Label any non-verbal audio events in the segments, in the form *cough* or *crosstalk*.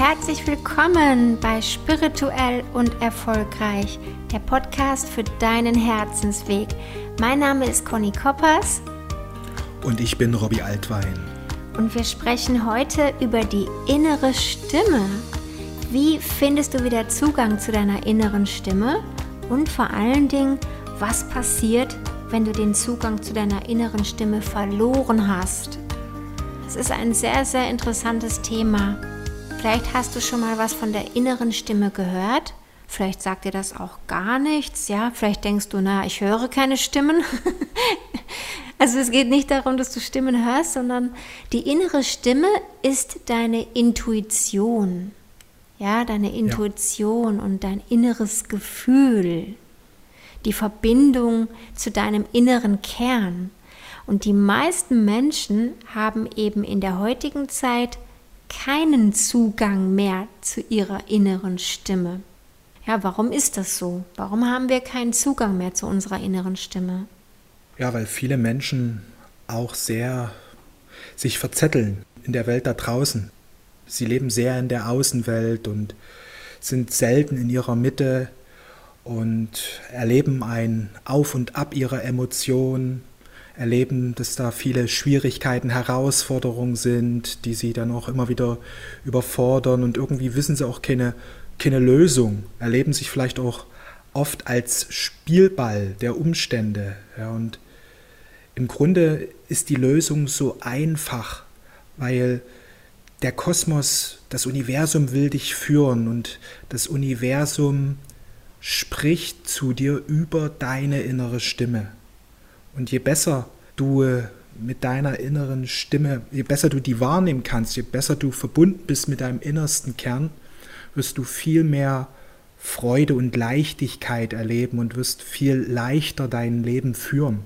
herzlich willkommen bei Spirituell und Erfolgreich, der Podcast für deinen Herzensweg. Mein Name ist Conny Koppers. Und ich bin Robbie Altwein. Und wir sprechen heute über die innere Stimme. Wie findest du wieder Zugang zu deiner inneren Stimme? Und vor allen Dingen, was passiert, wenn du den Zugang zu deiner inneren Stimme verloren hast? Es ist ein sehr, sehr interessantes Thema. Vielleicht hast du schon mal was von der inneren Stimme gehört. Vielleicht sagt dir das auch gar nichts. Ja, vielleicht denkst du, na, ich höre keine Stimmen. *laughs* also es geht nicht darum, dass du Stimmen hörst, sondern die innere Stimme ist deine Intuition. Ja, deine Intuition ja. und dein inneres Gefühl. Die Verbindung zu deinem inneren Kern. Und die meisten Menschen haben eben in der heutigen Zeit keinen Zugang mehr zu ihrer inneren Stimme. Ja, warum ist das so? Warum haben wir keinen Zugang mehr zu unserer inneren Stimme? Ja, weil viele Menschen auch sehr sich verzetteln in der Welt da draußen. Sie leben sehr in der Außenwelt und sind selten in ihrer Mitte und erleben ein Auf und Ab ihrer Emotionen, erleben, dass da viele Schwierigkeiten, Herausforderungen sind, die sie dann auch immer wieder überfordern und irgendwie wissen sie auch keine, keine Lösung, erleben sich vielleicht auch oft als Spielball der Umstände. Ja, und im Grunde ist die Lösung so einfach, weil der Kosmos, das Universum will dich führen und das Universum spricht zu dir über deine innere Stimme. Und je besser du äh, mit deiner inneren Stimme, je besser du die wahrnehmen kannst, je besser du verbunden bist mit deinem innersten Kern, wirst du viel mehr Freude und Leichtigkeit erleben und wirst viel leichter dein Leben führen.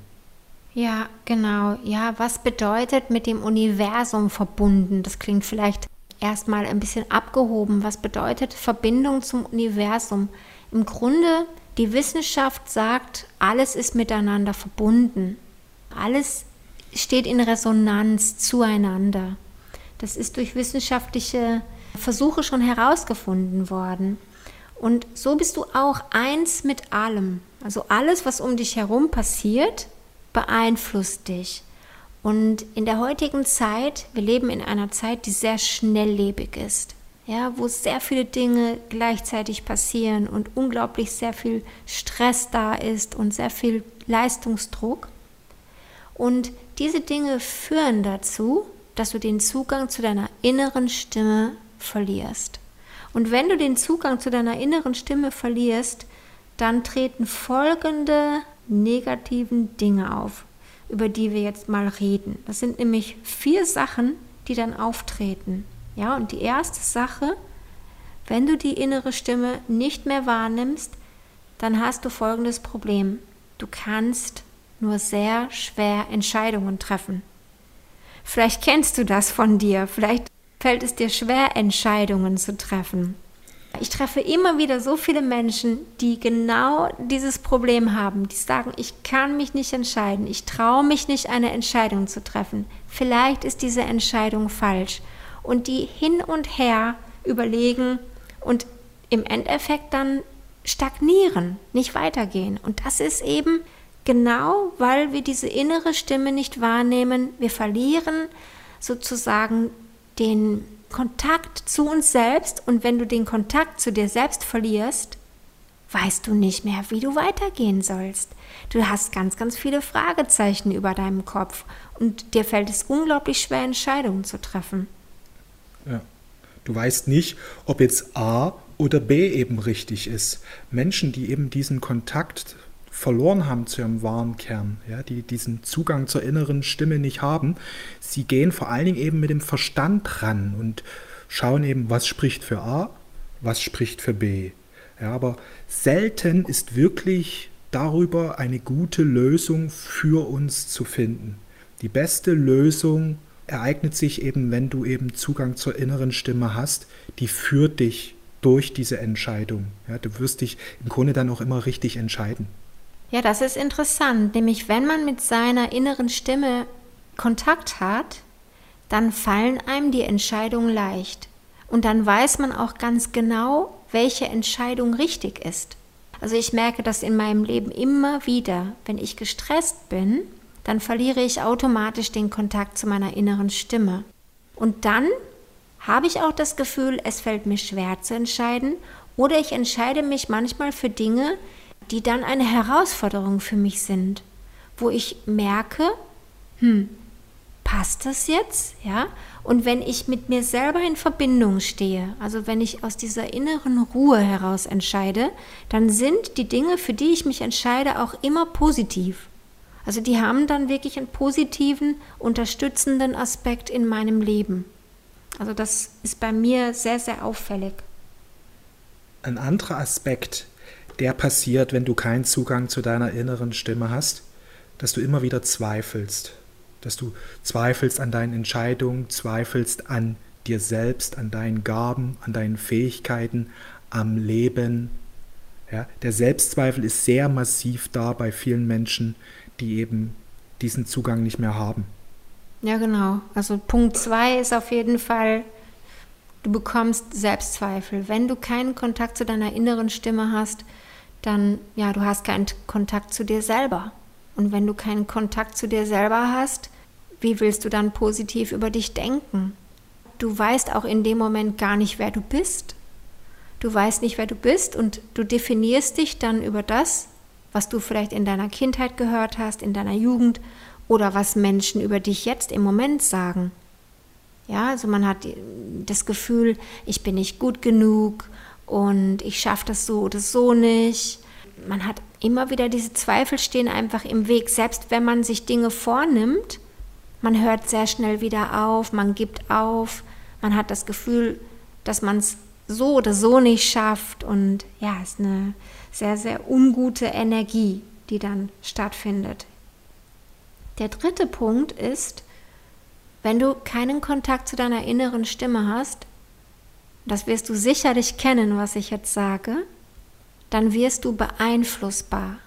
Ja, genau. Ja, was bedeutet mit dem Universum verbunden? Das klingt vielleicht erstmal ein bisschen abgehoben. Was bedeutet Verbindung zum Universum? Im Grunde die Wissenschaft sagt, alles ist miteinander verbunden. Alles steht in Resonanz zueinander. Das ist durch wissenschaftliche Versuche schon herausgefunden worden. Und so bist du auch eins mit allem. Also alles, was um dich herum passiert, beeinflusst dich. Und in der heutigen Zeit, wir leben in einer Zeit, die sehr schnelllebig ist ja, wo sehr viele Dinge gleichzeitig passieren und unglaublich sehr viel Stress da ist und sehr viel Leistungsdruck. Und diese Dinge führen dazu, dass du den Zugang zu deiner inneren Stimme verlierst. Und wenn du den Zugang zu deiner inneren Stimme verlierst, dann treten folgende negativen Dinge auf, über die wir jetzt mal reden. Das sind nämlich vier Sachen, die dann auftreten. Ja, und die erste Sache, wenn du die innere Stimme nicht mehr wahrnimmst, dann hast du folgendes Problem. Du kannst nur sehr schwer Entscheidungen treffen. Vielleicht kennst du das von dir, vielleicht fällt es dir schwer, Entscheidungen zu treffen. Ich treffe immer wieder so viele Menschen, die genau dieses Problem haben, die sagen, ich kann mich nicht entscheiden, ich traue mich nicht, eine Entscheidung zu treffen. Vielleicht ist diese Entscheidung falsch und die hin und her überlegen und im Endeffekt dann stagnieren, nicht weitergehen. Und das ist eben genau, weil wir diese innere Stimme nicht wahrnehmen. Wir verlieren sozusagen den Kontakt zu uns selbst und wenn du den Kontakt zu dir selbst verlierst, weißt du nicht mehr, wie du weitergehen sollst. Du hast ganz, ganz viele Fragezeichen über deinem Kopf und dir fällt es unglaublich schwer, Entscheidungen zu treffen. Ja. Du weißt nicht, ob jetzt A oder B eben richtig ist. Menschen, die eben diesen Kontakt verloren haben zu ihrem wahren Kern, ja, die diesen Zugang zur inneren Stimme nicht haben, sie gehen vor allen Dingen eben mit dem Verstand ran und schauen eben, was spricht für A, was spricht für B. Ja, aber selten ist wirklich darüber eine gute Lösung für uns zu finden. Die beste Lösung ereignet sich eben, wenn du eben Zugang zur inneren Stimme hast, die führt dich durch diese Entscheidung. Ja, du wirst dich im Grunde dann auch immer richtig entscheiden. Ja, das ist interessant. Nämlich, wenn man mit seiner inneren Stimme Kontakt hat, dann fallen einem die Entscheidungen leicht. Und dann weiß man auch ganz genau, welche Entscheidung richtig ist. Also ich merke das in meinem Leben immer wieder. Wenn ich gestresst bin, dann verliere ich automatisch den Kontakt zu meiner inneren Stimme. Und dann habe ich auch das Gefühl, es fällt mir schwer zu entscheiden oder ich entscheide mich manchmal für Dinge, die dann eine Herausforderung für mich sind, wo ich merke, hm, passt das jetzt? Ja? Und wenn ich mit mir selber in Verbindung stehe, also wenn ich aus dieser inneren Ruhe heraus entscheide, dann sind die Dinge, für die ich mich entscheide, auch immer positiv. Also die haben dann wirklich einen positiven, unterstützenden Aspekt in meinem Leben. Also das ist bei mir sehr, sehr auffällig. Ein anderer Aspekt, der passiert, wenn du keinen Zugang zu deiner inneren Stimme hast, dass du immer wieder zweifelst. Dass du zweifelst an deinen Entscheidungen, zweifelst an dir selbst, an deinen Gaben, an deinen Fähigkeiten, am Leben. Ja, der Selbstzweifel ist sehr massiv da bei vielen Menschen, die eben diesen Zugang nicht mehr haben. Ja, genau. Also Punkt zwei ist auf jeden Fall, du bekommst Selbstzweifel. Wenn du keinen Kontakt zu deiner inneren Stimme hast, dann, ja, du hast keinen Kontakt zu dir selber. Und wenn du keinen Kontakt zu dir selber hast, wie willst du dann positiv über dich denken? Du weißt auch in dem Moment gar nicht, wer du bist. Du weißt nicht, wer du bist und du definierst dich dann über das, was du vielleicht in deiner Kindheit gehört hast, in deiner Jugend oder was Menschen über dich jetzt im Moment sagen. Ja, also man hat das Gefühl, ich bin nicht gut genug und ich schaffe das so oder so nicht. Man hat immer wieder diese Zweifel stehen einfach im Weg, selbst wenn man sich Dinge vornimmt. Man hört sehr schnell wieder auf, man gibt auf, man hat das Gefühl, dass man es so oder so nicht schafft und ja, ist eine sehr, sehr ungute Energie, die dann stattfindet. Der dritte Punkt ist, wenn du keinen Kontakt zu deiner inneren Stimme hast, das wirst du sicherlich kennen, was ich jetzt sage, dann wirst du beeinflussbar.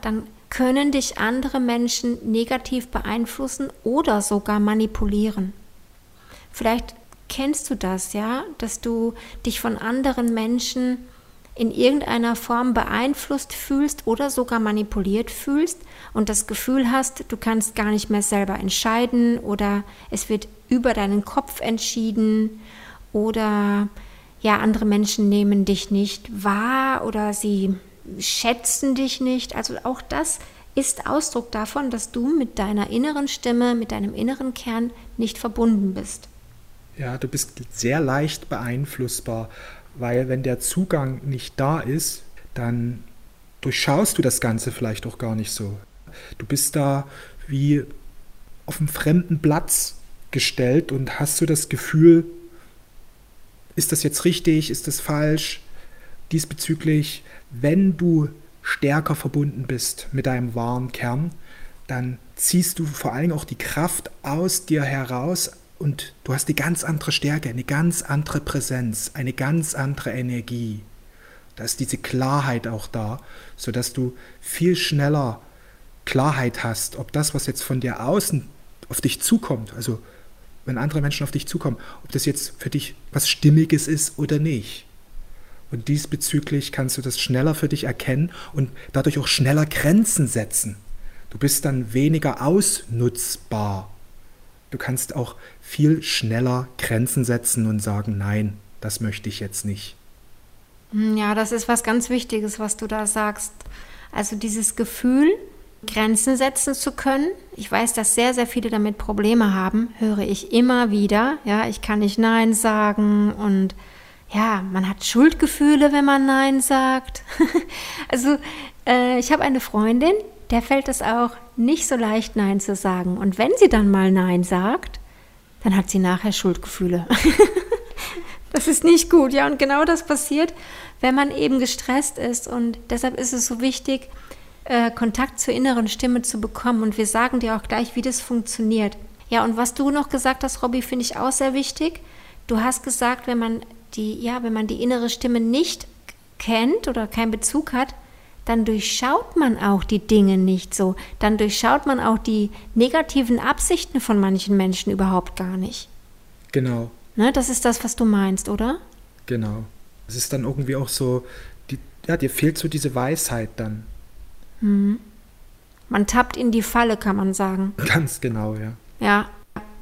Dann können dich andere Menschen negativ beeinflussen oder sogar manipulieren. Vielleicht kennst du das, ja, dass du dich von anderen Menschen in irgendeiner Form beeinflusst fühlst oder sogar manipuliert fühlst und das Gefühl hast, du kannst gar nicht mehr selber entscheiden oder es wird über deinen Kopf entschieden oder ja, andere Menschen nehmen dich nicht wahr oder sie schätzen dich nicht. Also auch das ist Ausdruck davon, dass du mit deiner inneren Stimme, mit deinem inneren Kern nicht verbunden bist. Ja, du bist sehr leicht beeinflussbar weil wenn der Zugang nicht da ist, dann durchschaust du das Ganze vielleicht auch gar nicht so. Du bist da wie auf einem fremden Platz gestellt und hast du das Gefühl, ist das jetzt richtig, ist das falsch? Diesbezüglich, wenn du stärker verbunden bist mit deinem wahren Kern, dann ziehst du vor allem auch die Kraft aus dir heraus, und du hast eine ganz andere Stärke, eine ganz andere Präsenz, eine ganz andere Energie. Da ist diese Klarheit auch da, sodass du viel schneller Klarheit hast, ob das, was jetzt von dir außen auf dich zukommt, also wenn andere Menschen auf dich zukommen, ob das jetzt für dich was Stimmiges ist oder nicht. Und diesbezüglich kannst du das schneller für dich erkennen und dadurch auch schneller Grenzen setzen. Du bist dann weniger ausnutzbar Du kannst auch viel schneller Grenzen setzen und sagen, nein, das möchte ich jetzt nicht. Hm, ja, das ist was ganz Wichtiges, was du da sagst. Also dieses Gefühl, Grenzen setzen zu können. Ich weiß, dass sehr, sehr viele damit Probleme haben, höre ich immer wieder. Ja, ich kann nicht Nein sagen und ja, man hat Schuldgefühle, wenn man Nein sagt. *laughs* also äh, ich habe eine Freundin, der fällt es auch nicht so leicht, Nein zu sagen. Und wenn sie dann mal Nein sagt, dann hat sie nachher Schuldgefühle. *laughs* das ist nicht gut, ja. Und genau das passiert, wenn man eben gestresst ist. Und deshalb ist es so wichtig, äh, Kontakt zur inneren Stimme zu bekommen. Und wir sagen dir auch gleich, wie das funktioniert. Ja, und was du noch gesagt hast, Robby, finde ich auch sehr wichtig. Du hast gesagt, wenn man die, ja, wenn man die innere Stimme nicht kennt oder keinen Bezug hat, dann durchschaut man auch die Dinge nicht so. Dann durchschaut man auch die negativen Absichten von manchen Menschen überhaupt gar nicht. Genau. Ne, das ist das, was du meinst, oder? Genau. Es ist dann irgendwie auch so, die, ja, dir fehlt so diese Weisheit dann. Mhm. Man tappt in die Falle, kann man sagen. *laughs* Ganz genau, ja. Ja,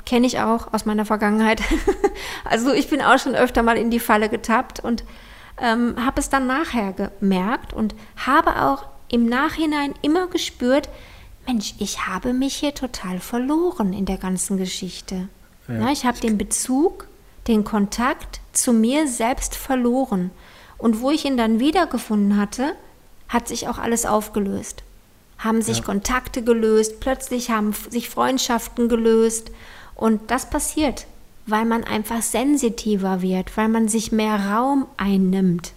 kenne ich auch aus meiner Vergangenheit. *laughs* also ich bin auch schon öfter mal in die Falle getappt und ähm, habe es dann nachher gemerkt und habe auch im Nachhinein immer gespürt, Mensch, ich habe mich hier total verloren in der ganzen Geschichte. Ja. Na, ich habe den Bezug, den Kontakt zu mir selbst verloren. Und wo ich ihn dann wiedergefunden hatte, hat sich auch alles aufgelöst. Haben sich ja. Kontakte gelöst, plötzlich haben sich Freundschaften gelöst. Und das passiert, weil man einfach sensitiver wird, weil man sich mehr Raum einnimmt.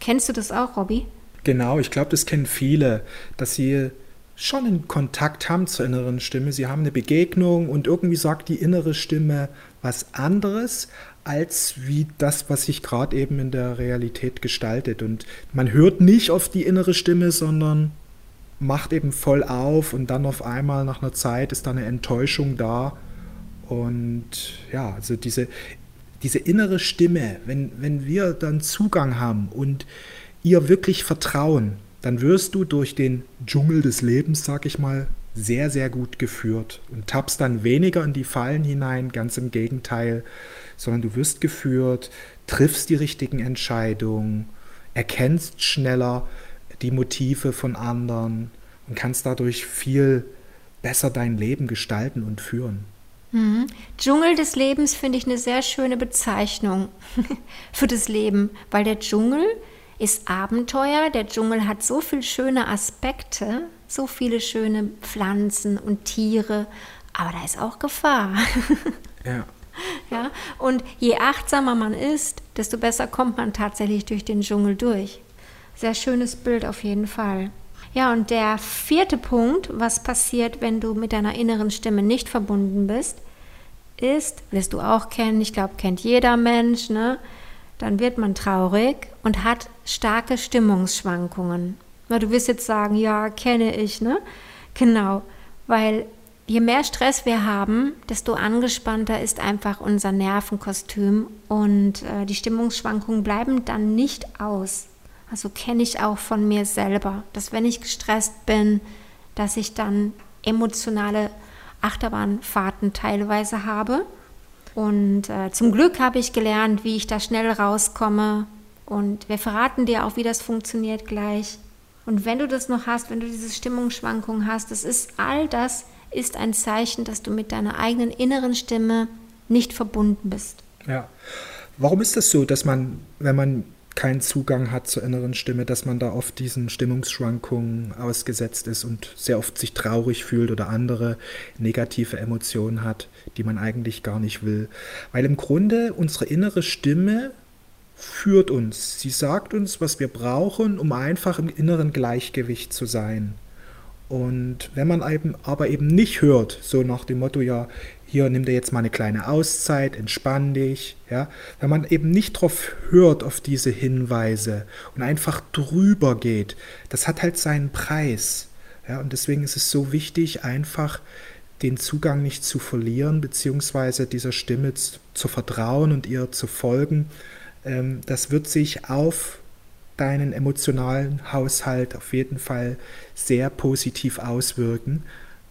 Kennst du das auch, Robby? Genau, ich glaube, das kennen viele, dass sie schon einen Kontakt haben zur inneren Stimme. Sie haben eine Begegnung und irgendwie sagt die innere Stimme was anderes als wie das, was sich gerade eben in der Realität gestaltet. Und man hört nicht auf die innere Stimme, sondern macht eben voll auf und dann auf einmal nach einer Zeit ist da eine Enttäuschung da. Und ja, also diese, diese innere Stimme, wenn, wenn wir dann Zugang haben und ihr wirklich vertrauen, dann wirst du durch den Dschungel des Lebens, sag ich mal, sehr, sehr gut geführt und tappst dann weniger in die Fallen hinein, ganz im Gegenteil, sondern du wirst geführt, triffst die richtigen Entscheidungen, erkennst schneller die Motive von anderen und kannst dadurch viel besser dein Leben gestalten und führen. Mhm. Dschungel des Lebens finde ich eine sehr schöne Bezeichnung *laughs* für das Leben, weil der Dschungel ist Abenteuer. Der Dschungel hat so viele schöne Aspekte, so viele schöne Pflanzen und Tiere, aber da ist auch Gefahr. ja. *laughs* Ja, und je achtsamer man ist, desto besser kommt man tatsächlich durch den Dschungel durch. Sehr schönes Bild auf jeden Fall. Ja, und der vierte Punkt, was passiert, wenn du mit deiner inneren Stimme nicht verbunden bist, ist, wirst du auch kennen, ich glaube, kennt jeder Mensch, ne? dann wird man traurig und hat starke Stimmungsschwankungen. Na, du wirst jetzt sagen, ja, kenne ich, ne? Genau, weil je mehr Stress wir haben, desto angespannter ist einfach unser Nervenkostüm und äh, die Stimmungsschwankungen bleiben dann nicht aus. Also kenne ich auch von mir selber, dass wenn ich gestresst bin, dass ich dann emotionale Achterbahnfahrten teilweise habe und äh, zum Glück habe ich gelernt, wie ich da schnell rauskomme. Und wir verraten dir auch, wie das funktioniert gleich. Und wenn du das noch hast, wenn du diese Stimmungsschwankungen hast, das ist all das ist ein Zeichen, dass du mit deiner eigenen inneren Stimme nicht verbunden bist. Ja. Warum ist das so, dass man, wenn man keinen Zugang hat zur inneren Stimme, dass man da oft diesen Stimmungsschwankungen ausgesetzt ist und sehr oft sich traurig fühlt oder andere negative Emotionen hat, die man eigentlich gar nicht will. Weil im Grunde unsere innere Stimme führt uns. Sie sagt uns, was wir brauchen, um einfach im inneren Gleichgewicht zu sein. Und wenn man eben, aber eben nicht hört, so nach dem Motto, ja, hier nimm dir jetzt mal eine kleine Auszeit, entspann dich, ja, wenn man eben nicht drauf hört auf diese Hinweise und einfach drüber geht, das hat halt seinen Preis, ja, und deswegen ist es so wichtig, einfach den Zugang nicht zu verlieren, beziehungsweise dieser Stimme zu vertrauen und ihr zu folgen. Ähm, das wird sich auf deinen emotionalen Haushalt auf jeden Fall sehr positiv auswirken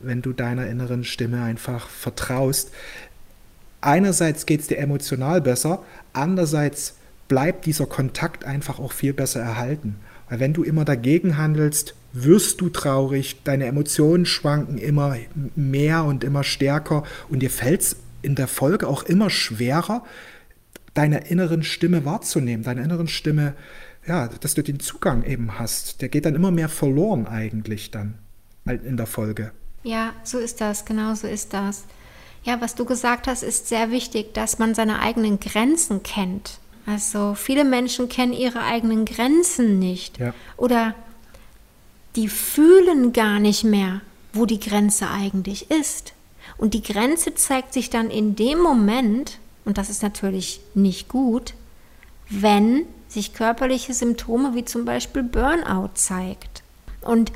wenn du deiner inneren Stimme einfach vertraust. Einerseits geht es dir emotional besser, andererseits bleibt dieser Kontakt einfach auch viel besser erhalten. Weil wenn du immer dagegen handelst, wirst du traurig, deine Emotionen schwanken immer mehr und immer stärker und dir fällt es in der Folge auch immer schwerer, deine inneren Stimme wahrzunehmen, deine inneren Stimme, ja, dass du den Zugang eben hast. Der geht dann immer mehr verloren eigentlich dann in der Folge. Ja, so ist das, genau so ist das. Ja, was du gesagt hast, ist sehr wichtig, dass man seine eigenen Grenzen kennt. Also viele Menschen kennen ihre eigenen Grenzen nicht. Ja. Oder die fühlen gar nicht mehr, wo die Grenze eigentlich ist. Und die Grenze zeigt sich dann in dem Moment, und das ist natürlich nicht gut, wenn sich körperliche Symptome wie zum Beispiel Burnout zeigt. Und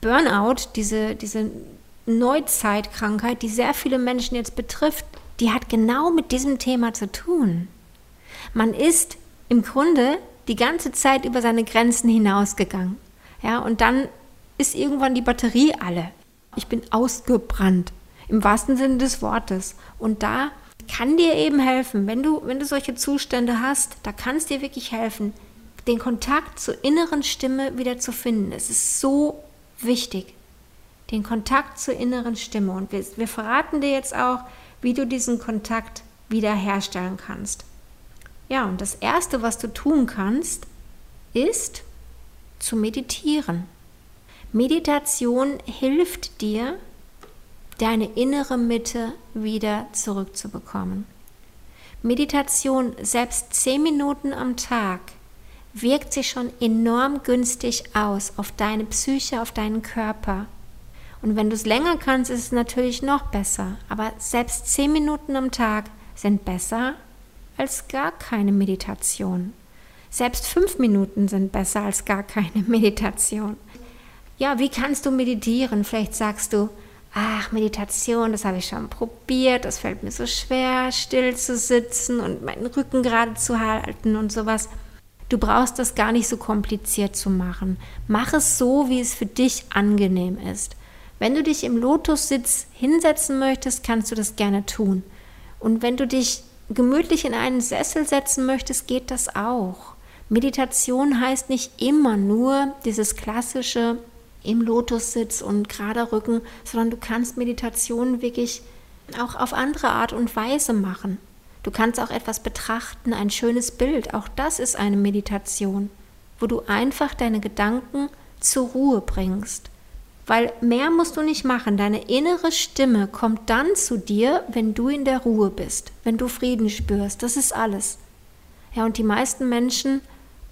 Burnout, diese, diese Neuzeitkrankheit, die sehr viele Menschen jetzt betrifft, die hat genau mit diesem Thema zu tun. Man ist im Grunde die ganze Zeit über seine Grenzen hinausgegangen. Ja, und dann ist irgendwann die Batterie alle. Ich bin ausgebrannt, im wahrsten Sinne des Wortes. Und da kann dir eben helfen, wenn du, wenn du solche Zustände hast, da kann es dir wirklich helfen, den Kontakt zur inneren Stimme wieder zu finden. Es ist so wichtig, den Kontakt zur inneren Stimme. Und wir, wir verraten dir jetzt auch, wie du diesen Kontakt wiederherstellen kannst. Ja, und das Erste, was du tun kannst, ist zu meditieren. Meditation hilft dir, deine innere Mitte wieder zurückzubekommen. Meditation, selbst zehn Minuten am Tag, wirkt sich schon enorm günstig aus auf deine Psyche, auf deinen Körper. Und wenn du es länger kannst, ist es natürlich noch besser. Aber selbst zehn Minuten am Tag sind besser als gar keine Meditation. Selbst fünf Minuten sind besser als gar keine *laughs* Meditation. Ja, wie kannst du meditieren? Vielleicht sagst du, ach, Meditation, das habe ich schon probiert, das fällt mir so schwer, still zu sitzen und meinen Rücken gerade zu halten und sowas. Du brauchst das gar nicht so kompliziert zu machen. Mach es so, wie es für dich angenehm ist. Wenn du dich im Lotussitz hinsetzen möchtest, kannst du das gerne tun. Und wenn du dich gemütlich in einen Sessel setzen möchtest, geht das auch. Meditation heißt nicht immer nur dieses klassische im Lotussitz und gerader Rücken, sondern du kannst Meditation wirklich auch auf andere Art und Weise machen. Du kannst auch etwas betrachten, ein schönes Bild, auch das ist eine Meditation, wo du einfach deine Gedanken zur Ruhe bringst. Weil mehr musst du nicht machen. Deine innere Stimme kommt dann zu dir, wenn du in der Ruhe bist, wenn du Frieden spürst. Das ist alles. Ja, und die meisten Menschen,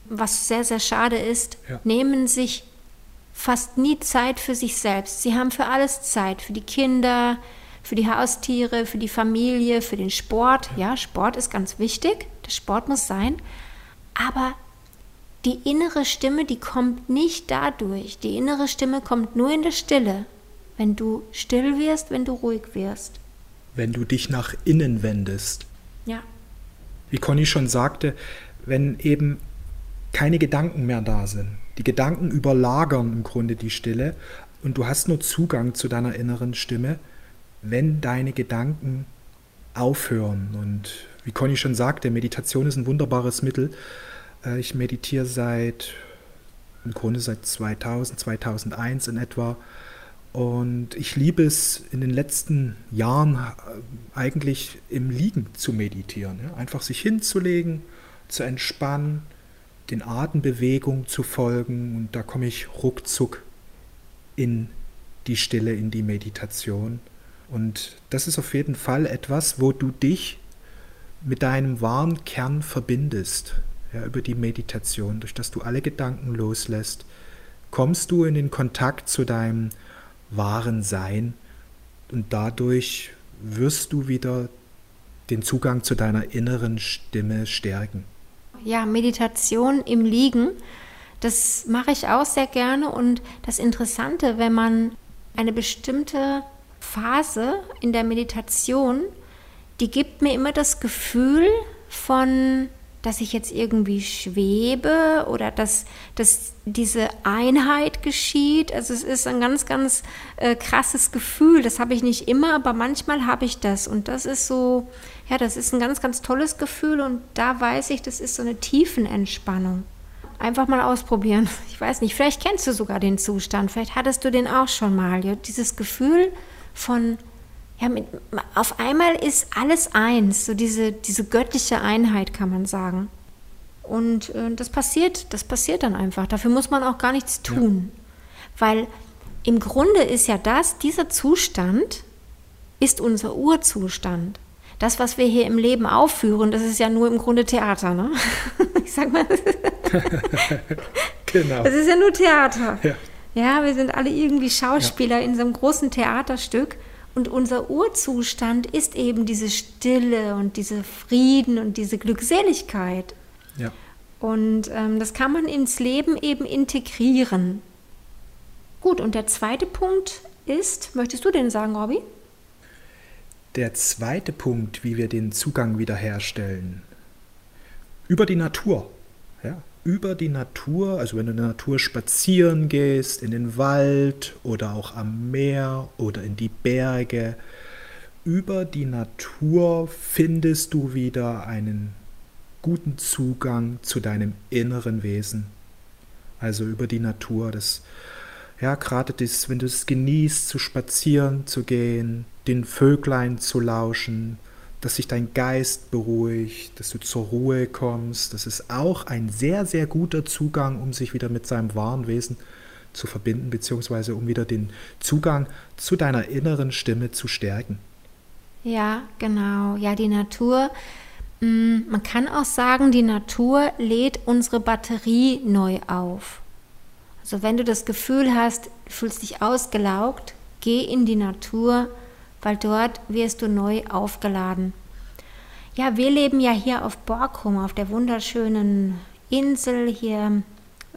was sehr, sehr schade ist, ja. nehmen sich fast nie Zeit für sich selbst. Sie haben für alles Zeit, für die Kinder, für die Haustiere, für die Familie, für den Sport. Ja, Sport ist ganz wichtig, der Sport muss sein. Aber die innere Stimme, die kommt nicht dadurch. Die innere Stimme kommt nur in der Stille, wenn du still wirst, wenn du ruhig wirst. Wenn du dich nach innen wendest. Ja. Wie Conny schon sagte, wenn eben keine Gedanken mehr da sind. Die Gedanken überlagern im Grunde die Stille und du hast nur Zugang zu deiner inneren Stimme, wenn deine Gedanken aufhören. Und wie Conny schon sagte, Meditation ist ein wunderbares Mittel. Äh, ich meditiere seit, im Grunde seit 2000, 2001 in etwa. Und ich liebe es in den letzten Jahren äh, eigentlich im Liegen zu meditieren. Einfach sich hinzulegen, zu entspannen, den Atembewegungen zu folgen und da komme ich ruckzuck in die Stille, in die Meditation. Und das ist auf jeden Fall etwas, wo du dich mit deinem wahren Kern verbindest, ja, über die Meditation, durch das du alle Gedanken loslässt, kommst du in den Kontakt zu deinem wahren Sein und dadurch wirst du wieder den Zugang zu deiner inneren Stimme stärken ja, Meditation im Liegen. Das mache ich auch sehr gerne und das Interessante, wenn man eine bestimmte Phase in der Meditation, die gibt mir immer das Gefühl von, dass ich jetzt irgendwie schwebe oder dass, dass diese Einheit geschieht. Also es ist ein ganz, ganz äh, krasses Gefühl. Das habe ich nicht immer, aber manchmal habe ich das. Und das ist so, ja, das ist ein ganz, ganz tolles Gefühl und da weiß ich, das ist so eine Tiefenentspannung. Einfach mal ausprobieren. *laughs* Ich weiß nicht, vielleicht kennst du sogar den Zustand, vielleicht hattest du den auch schon mal. Ja? Dieses Gefühl von, ja, mit, auf einmal ist alles eins, so diese, diese göttliche Einheit, kann man sagen. Und äh, das passiert, das passiert dann einfach. Dafür muss man auch gar nichts tun. Ja. Weil im Grunde ist ja das, dieser Zustand ist unser Urzustand das, was wir hier im Leben aufführen, das ist ja nur im Grunde Theater, ne? *laughs* Ich sag mal. *laughs* genau. Das ist ja nur Theater. Ja. ja, wir sind alle irgendwie Schauspieler ja. in so einem großen Theaterstück. Und unser Urzustand ist eben diese Stille und diese Frieden und diese Glückseligkeit. Ja. Und ähm, das kann man ins Leben eben integrieren. Gut, und der zweite Punkt ist, möchtest du den sagen, Robby? Der zweite Punkt, wie wir den Zugang wiederherstellen, über die Natur. Über die Natur, also wenn du in der Natur spazieren gehst, in den Wald oder auch am Meer oder in die Berge, über die Natur findest du wieder einen guten Zugang zu deinem inneren Wesen. Also über die Natur, das ja, gerade das, wenn du es genießt, zu spazieren zu gehen, den Vöglein zu lauschen, dass sich dein Geist beruhigt, dass du zur Ruhe kommst. Das ist auch ein sehr, sehr guter Zugang, um sich wieder mit seinem wahren Wesen zu verbinden, beziehungsweise um wieder den Zugang zu deiner inneren Stimme zu stärken. Ja, genau. Ja, die Natur, mm, man kann auch sagen, die Natur lädt unsere Batterie neu auf. Also wenn du das Gefühl hast, du fühlst dich ausgelaugt, geh in die Natur, weil dort wirst du neu aufgeladen. Ja, wir leben ja hier auf Borkum, auf der wunderschönen Insel hier,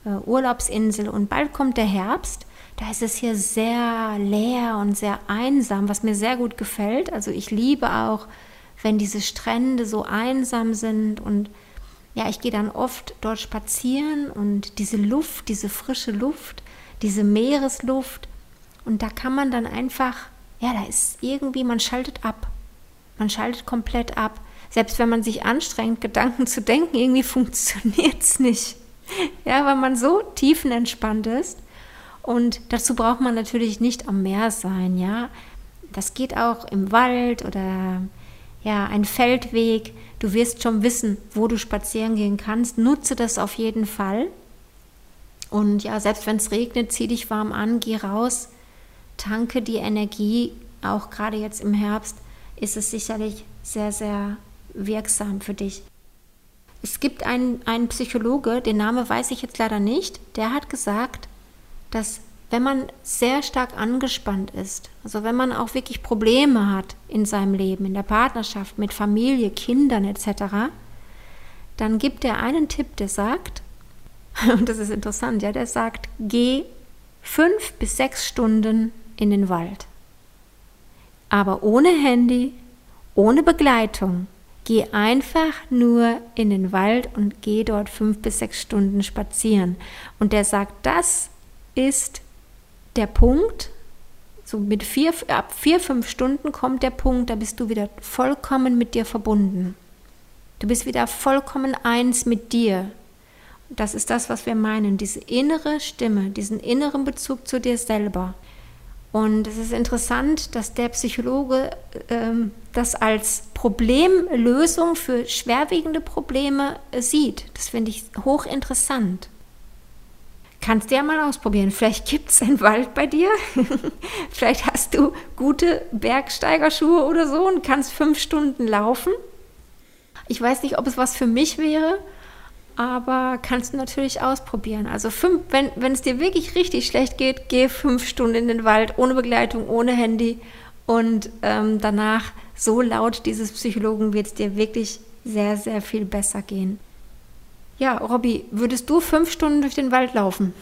äh, Urlaubsinsel und bald kommt der Herbst. Da ist es hier sehr leer und sehr einsam, was mir sehr gut gefällt. Also ich liebe auch, wenn diese Strände so einsam sind und ja, ich gehe dann oft dort spazieren und diese Luft, diese frische Luft, diese Meeresluft und da kann man dann einfach ja, da ist irgendwie, man schaltet ab. Man schaltet komplett ab. Selbst wenn man sich anstrengt, Gedanken zu denken, irgendwie funktioniert es nicht. Ja, weil man so tiefenentspannt ist. Und dazu braucht man natürlich nicht am Meer sein, ja. Das geht auch im Wald oder ja, ein Feldweg. Du wirst schon wissen, wo du spazieren gehen kannst. Nutze das auf jeden Fall. Und ja, selbst wenn es regnet, zieh dich warm an, geh raus, tanke die Energie, auch gerade jetzt im Herbst, ist es sicherlich sehr, sehr wirksam für dich. Es gibt einen, einen Psychologe, den Namen weiß ich jetzt leider nicht, der hat gesagt, dass wenn man sehr stark angespannt ist, also wenn man auch wirklich Probleme hat in seinem Leben, in der Partnerschaft, mit Familie, Kindern etc., dann gibt er einen Tipp, der sagt, *laughs* und das ist interessant, ja, der sagt, geh fünf bis sechs Stunden in den Wald. Aber ohne Handy, ohne Begleitung. Geh einfach nur in den Wald und geh dort fünf bis sechs Stunden spazieren. Und der sagt, das ist der Punkt, so mit vier, ab vier, fünf Stunden kommt der Punkt, da bist du wieder vollkommen mit dir verbunden. Du bist wieder vollkommen eins mit dir. Das ist das, was wir meinen, diese innere Stimme, diesen inneren Bezug zu dir selber. Und es ist interessant, dass der Psychologe ähm, das als Problemlösung für schwerwiegende Probleme äh, sieht. Das finde ich hochinteressant. Kannst du ja mal ausprobieren. Vielleicht gibt es einen Wald bei dir. *laughs* Vielleicht hast du gute Bergsteigerschuhe oder so und kannst fünf Stunden laufen. Ich weiß nicht, ob es was für mich wäre, aber kannst du natürlich ausprobieren. Also fünf, wenn, wenn es dir wirklich richtig schlecht geht, geh fünf Stunden in den Wald ohne Begleitung, ohne Handy und ähm, danach, so laut dieses Psychologen, wird es dir wirklich sehr, sehr viel besser gehen. Ja, Robby, würdest du fünf Stunden durch den Wald laufen?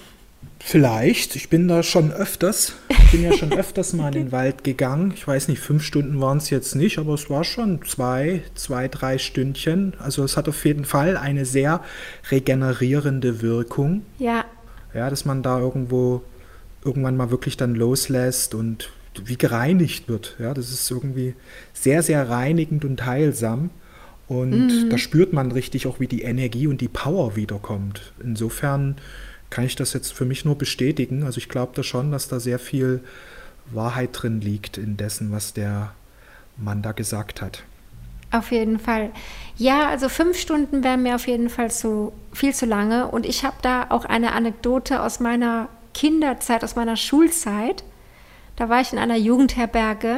Vielleicht. Ich bin da schon öfters. Ich bin ja schon *laughs* öfters mal in den Wald gegangen. Ich weiß nicht, fünf Stunden waren es jetzt nicht, aber es war schon zwei, zwei, drei Stündchen. Also es hat auf jeden Fall eine sehr regenerierende Wirkung. Ja. Ja, dass man da irgendwo irgendwann mal wirklich dann loslässt und wie gereinigt wird. Ja, das ist irgendwie sehr, sehr reinigend und heilsam. Und mhm. da spürt man richtig auch, wie die Energie und die Power wiederkommt. Insofern kann ich das jetzt für mich nur bestätigen. Also ich glaube da schon, dass da sehr viel Wahrheit drin liegt in dessen, was der Mann da gesagt hat. Auf jeden Fall. Ja, also fünf Stunden wären mir auf jeden Fall zu, viel zu lange. Und ich habe da auch eine Anekdote aus meiner Kinderzeit, aus meiner Schulzeit. Da war ich in einer Jugendherberge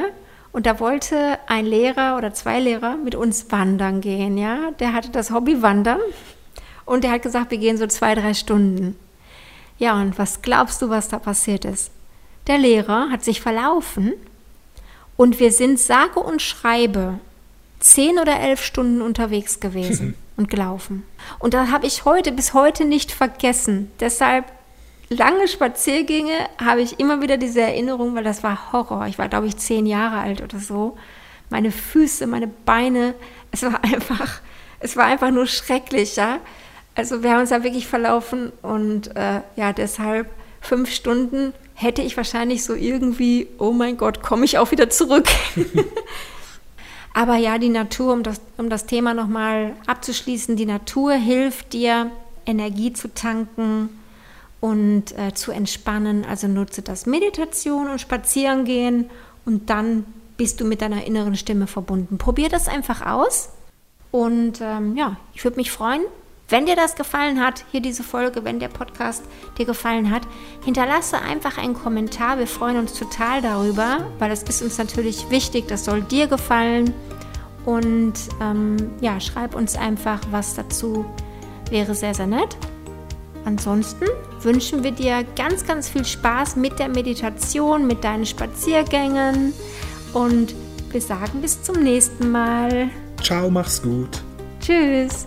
und da wollte ein Lehrer oder zwei Lehrer mit uns wandern gehen. Ja, der hatte das Hobby Wandern und der hat gesagt, wir gehen so zwei, drei Stunden. Ja, und was glaubst du, was da passiert ist? Der Lehrer hat sich verlaufen und wir sind sage und schreibe zehn oder elf Stunden unterwegs gewesen *laughs* und gelaufen. Und da habe ich heute bis heute nicht vergessen. Deshalb lange Spaziergänge habe ich immer wieder diese Erinnerung, weil das war Horror. Ich war, glaube ich, zehn Jahre alt oder so. meine Füße, meine Beine. Es war *laughs* einfach, es war einfach nur schrecklich, ja. Also wir haben uns da wirklich verlaufen und äh, ja, deshalb fünf Stunden hätte ich wahrscheinlich so irgendwie, oh mein Gott, komme ich auch wieder zurück. *laughs* Aber ja, die Natur, um das, um das Thema nochmal abzuschließen, die Natur hilft dir, Energie zu tanken und äh, zu entspannen. Also nutze das Meditation und Spazierengehen und dann bist du mit deiner inneren Stimme verbunden. Probier das einfach aus. Und ähm, ja, ich würde mich freuen, wenn dir das gefallen hat, hier diese Folge, wenn der Podcast dir gefallen hat, hinterlasse einfach einen Kommentar. Wir freuen uns total darüber, weil es ist uns natürlich wichtig, das soll dir gefallen. Und ähm, ja, schreib uns einfach was dazu. Wäre sehr, sehr nett. Ansonsten wünschen wir dir ganz, ganz viel Spaß mit der Meditation, mit deinen Spaziergängen und wir sagen bis zum nächsten Mal. Ciao, mach's gut. Tschüss.